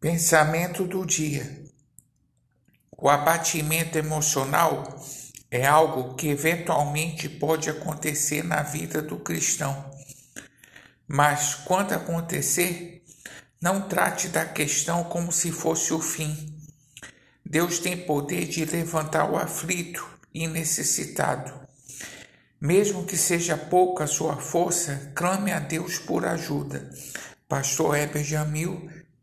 Pensamento do dia. O abatimento emocional é algo que eventualmente pode acontecer na vida do cristão. Mas quando acontecer, não trate da questão como se fosse o fim. Deus tem poder de levantar o aflito e necessitado. Mesmo que seja pouca a sua força, clame a Deus por ajuda. Pastor Heber Jamil